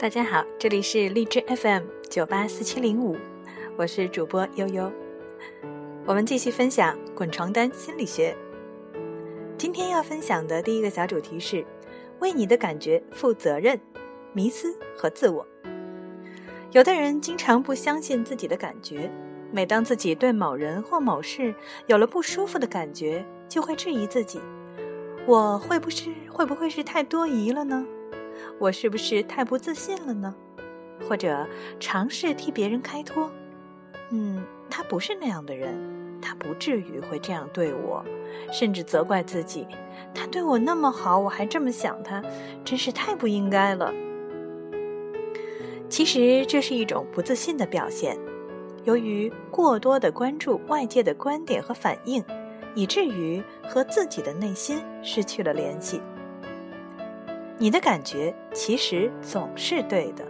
大家好，这里是荔枝 FM 九八四七零五，我是主播悠悠。我们继续分享滚床单心理学。今天要分享的第一个小主题是为你的感觉负责任、迷思和自我。有的人经常不相信自己的感觉，每当自己对某人或某事有了不舒服的感觉，就会质疑自己：我会不是会不会是太多疑了呢？我是不是太不自信了呢？或者尝试替别人开脱？嗯，他不是那样的人，他不至于会这样对我，甚至责怪自己，他对我那么好，我还这么想他，真是太不应该了。其实这是一种不自信的表现，由于过多的关注外界的观点和反应，以至于和自己的内心失去了联系。你的感觉其实总是对的。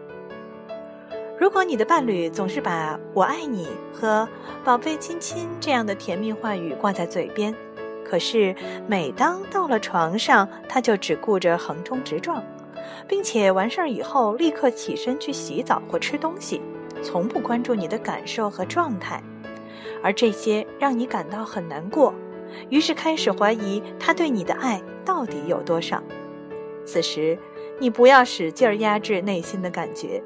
如果你的伴侣总是把我爱你和宝贝亲亲这样的甜蜜话语挂在嘴边，可是每当到了床上，他就只顾着横冲直撞，并且完事儿以后立刻起身去洗澡或吃东西，从不关注你的感受和状态，而这些让你感到很难过，于是开始怀疑他对你的爱到底有多少。此时，你不要使劲儿压制内心的感觉，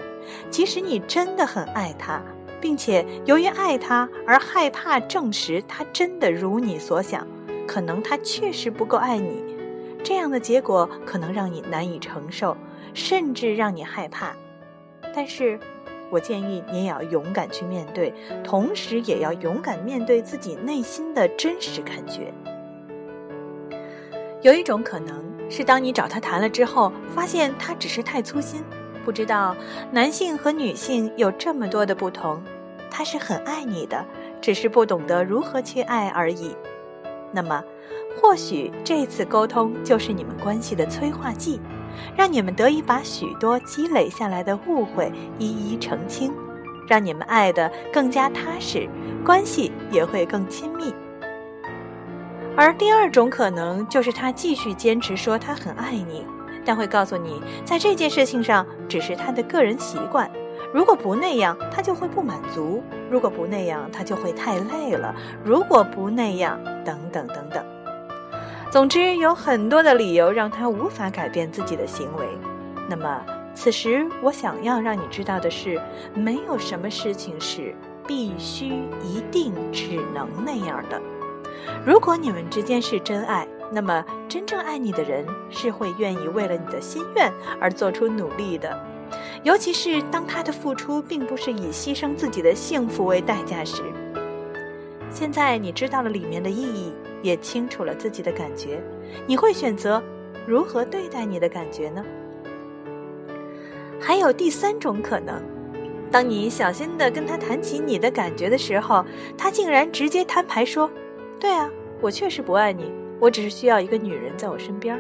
即使你真的很爱他，并且由于爱他而害怕证实他真的如你所想，可能他确实不够爱你，这样的结果可能让你难以承受，甚至让你害怕。但是，我建议你也要勇敢去面对，同时也要勇敢面对自己内心的真实感觉。有一种可能。是当你找他谈了之后，发现他只是太粗心，不知道男性和女性有这么多的不同。他是很爱你的，只是不懂得如何去爱而已。那么，或许这次沟通就是你们关系的催化剂，让你们得以把许多积累下来的误会一一澄清，让你们爱得更加踏实，关系也会更亲密。而第二种可能就是他继续坚持说他很爱你，但会告诉你，在这件事情上只是他的个人习惯。如果不那样，他就会不满足；如果不那样，他就会太累了；如果不那样，等等等等。总之，有很多的理由让他无法改变自己的行为。那么，此时我想要让你知道的是，没有什么事情是必须、一定、只能那样的。如果你们之间是真爱，那么真正爱你的人是会愿意为了你的心愿而做出努力的，尤其是当他的付出并不是以牺牲自己的幸福为代价时。现在你知道了里面的意义，也清楚了自己的感觉，你会选择如何对待你的感觉呢？还有第三种可能，当你小心地跟他谈起你的感觉的时候，他竟然直接摊牌说。对啊，我确实不爱你，我只是需要一个女人在我身边。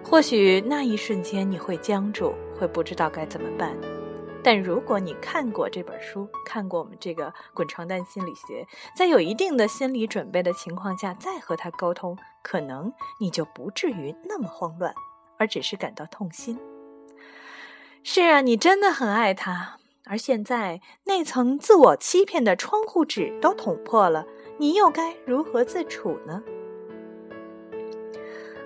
或许那一瞬间你会僵住，会不知道该怎么办。但如果你看过这本书，看过我们这个滚床单心理学，在有一定的心理准备的情况下再和他沟通，可能你就不至于那么慌乱，而只是感到痛心。是啊，你真的很爱他，而现在那层自我欺骗的窗户纸都捅破了。你又该如何自处呢？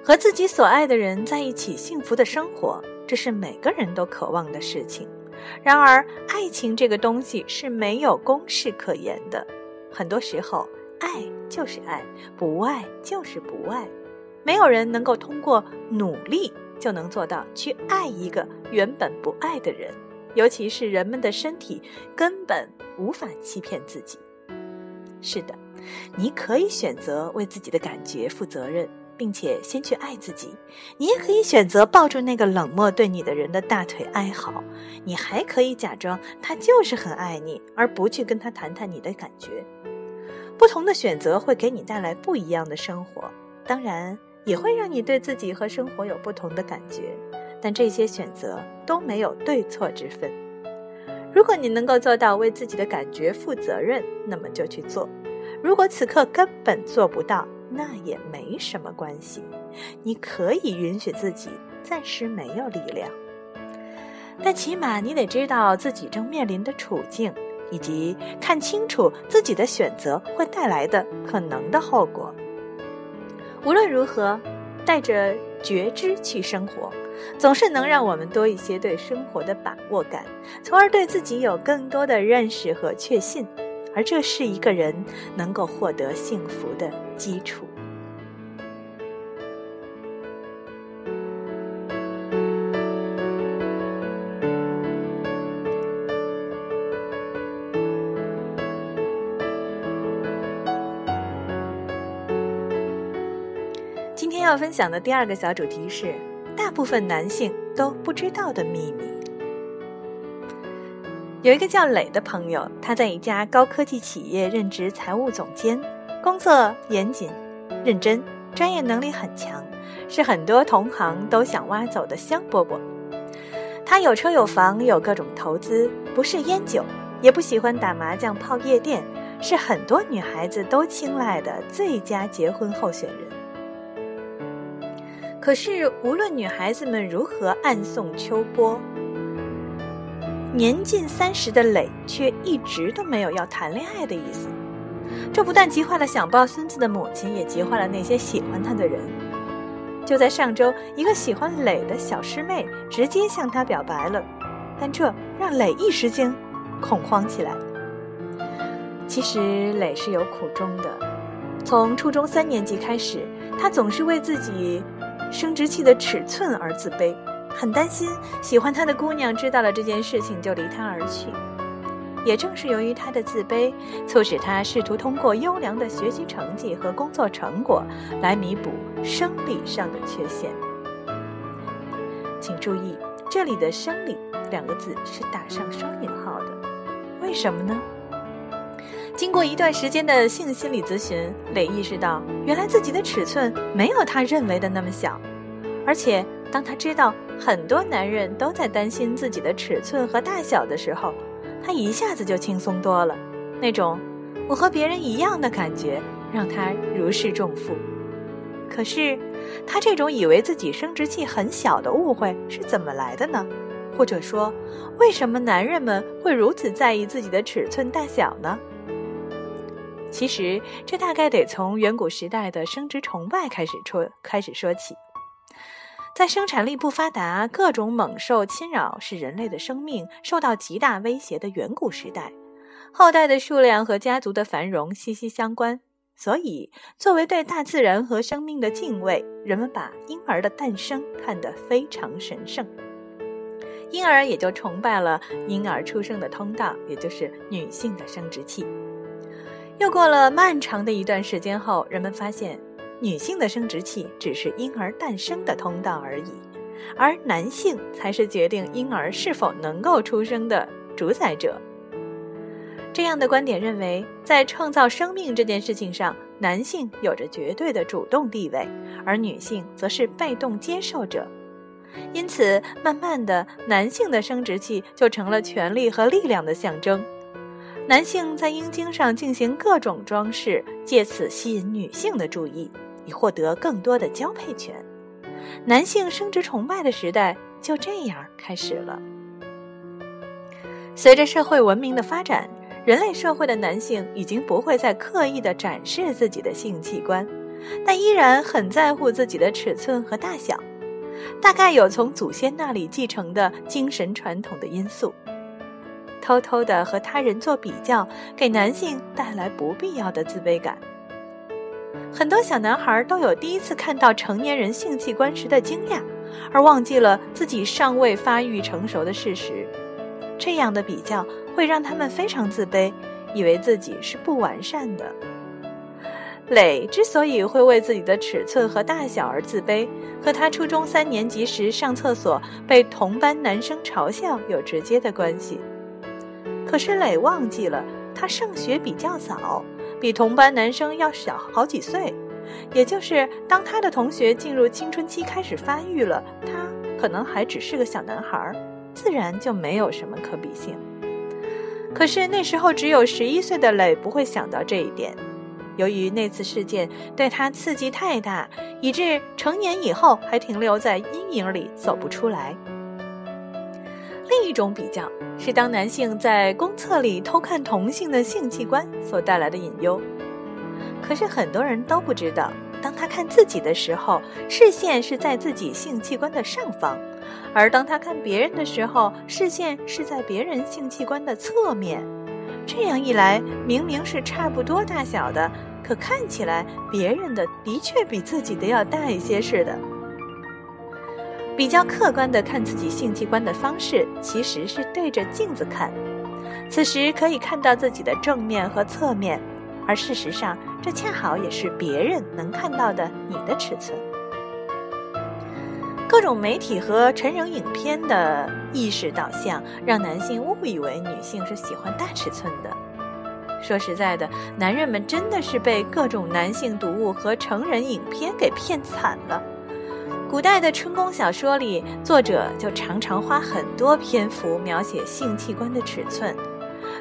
和自己所爱的人在一起，幸福的生活，这是每个人都渴望的事情。然而，爱情这个东西是没有公式可言的。很多时候，爱就是爱，不爱就是不爱。没有人能够通过努力就能做到去爱一个原本不爱的人。尤其是人们的身体，根本无法欺骗自己。是的。你可以选择为自己的感觉负责任，并且先去爱自己；你也可以选择抱住那个冷漠对你的人的大腿哀嚎；你还可以假装他就是很爱你，而不去跟他谈谈你的感觉。不同的选择会给你带来不一样的生活，当然也会让你对自己和生活有不同的感觉。但这些选择都没有对错之分。如果你能够做到为自己的感觉负责任，那么就去做。如果此刻根本做不到，那也没什么关系。你可以允许自己暂时没有力量。但起码你得知道自己正面临的处境，以及看清楚自己的选择会带来的可能的后果。无论如何，带着觉知去生活，总是能让我们多一些对生活的把握感，从而对自己有更多的认识和确信。而这是一个人能够获得幸福的基础。今天要分享的第二个小主题是：大部分男性都不知道的秘密。有一个叫磊的朋友，他在一家高科技企业任职财务总监，工作严谨、认真，专业能力很强，是很多同行都想挖走的香饽饽。他有车有房，有各种投资，不是烟酒，也不喜欢打麻将、泡夜店，是很多女孩子都青睐的最佳结婚候选人。可是，无论女孩子们如何暗送秋波。年近三十的磊却一直都没有要谈恋爱的意思，这不但急坏了想抱孙子的母亲，也急坏了那些喜欢他的人。就在上周，一个喜欢磊的小师妹直接向他表白了，但这让磊一时间恐慌起来。其实磊是有苦衷的，从初中三年级开始，他总是为自己生殖器的尺寸而自卑。很担心喜欢他的姑娘知道了这件事情就离他而去。也正是由于他的自卑，促使他试图通过优良的学习成绩和工作成果来弥补生理上的缺陷。请注意，这里的“生理”两个字是打上双引号的。为什么呢？经过一段时间的性心理咨询，磊意识到，原来自己的尺寸没有他认为的那么小，而且。当他知道很多男人都在担心自己的尺寸和大小的时候，他一下子就轻松多了。那种我和别人一样的感觉让他如释重负。可是，他这种以为自己生殖器很小的误会是怎么来的呢？或者说，为什么男人们会如此在意自己的尺寸大小呢？其实，这大概得从远古时代的生殖崇拜开始说开始说起。在生产力不发达、各种猛兽侵扰使人类的生命受到极大威胁的远古时代，后代的数量和家族的繁荣息息相关。所以，作为对大自然和生命的敬畏，人们把婴儿的诞生看得非常神圣，因而也就崇拜了婴儿出生的通道，也就是女性的生殖器。又过了漫长的一段时间后，人们发现。女性的生殖器只是婴儿诞生的通道而已，而男性才是决定婴儿是否能够出生的主宰者。这样的观点认为，在创造生命这件事情上，男性有着绝对的主动地位，而女性则是被动接受者。因此，慢慢的，男性的生殖器就成了权力和力量的象征。男性在阴茎上进行各种装饰，借此吸引女性的注意。以获得更多的交配权，男性生殖崇拜的时代就这样开始了。随着社会文明的发展，人类社会的男性已经不会再刻意的展示自己的性器官，但依然很在乎自己的尺寸和大小。大概有从祖先那里继承的精神传统的因素，偷偷的和他人做比较，给男性带来不必要的自卑感。很多小男孩都有第一次看到成年人性器官时的惊讶，而忘记了自己尚未发育成熟的事实。这样的比较会让他们非常自卑，以为自己是不完善的。磊之所以会为自己的尺寸和大小而自卑，和他初中三年级时上厕所被同班男生嘲笑有直接的关系。可是磊忘记了，他上学比较早。比同班男生要小好几岁，也就是当他的同学进入青春期开始发育了，他可能还只是个小男孩，自然就没有什么可比性。可是那时候只有十一岁的磊不会想到这一点，由于那次事件对他刺激太大，以致成年以后还停留在阴影里走不出来。另一种比较是，当男性在公厕里偷看同性的性器官所带来的隐忧。可是很多人都不知道，当他看自己的时候，视线是在自己性器官的上方；而当他看别人的时候，视线是在别人性器官的侧面。这样一来，明明是差不多大小的，可看起来别人的的确比自己的要大一些似的。比较客观的看自己性器官的方式，其实是对着镜子看，此时可以看到自己的正面和侧面，而事实上，这恰好也是别人能看到的你的尺寸。各种媒体和成人影片的意识导向，让男性误以为女性是喜欢大尺寸的。说实在的，男人们真的是被各种男性读物和成人影片给骗惨了。古代的春宫小说里，作者就常常花很多篇幅描写性器官的尺寸。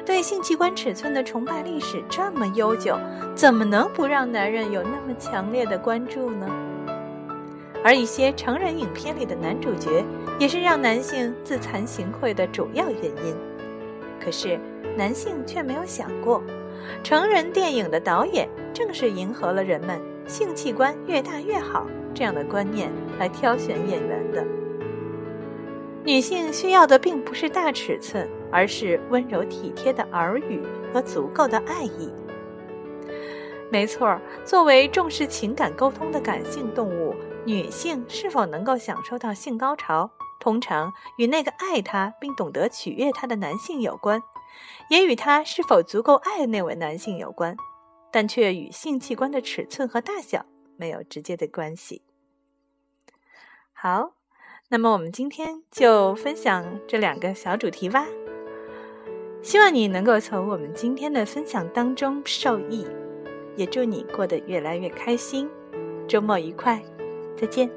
对性器官尺寸的崇拜历史这么悠久，怎么能不让男人有那么强烈的关注呢？而一些成人影片里的男主角，也是让男性自惭形秽的主要原因。可是，男性却没有想过，成人电影的导演正是迎合了人们“性器官越大越好”这样的观念来挑选演员的。女性需要的并不是大尺寸，而是温柔体贴的耳语和足够的爱意。没错，作为重视情感沟通的感性动物。女性是否能够享受到性高潮，通常与那个爱她并懂得取悦她的男性有关，也与她是否足够爱那位男性有关，但却与性器官的尺寸和大小没有直接的关系。好，那么我们今天就分享这两个小主题吧。希望你能够从我们今天的分享当中受益，也祝你过得越来越开心，周末愉快。再见。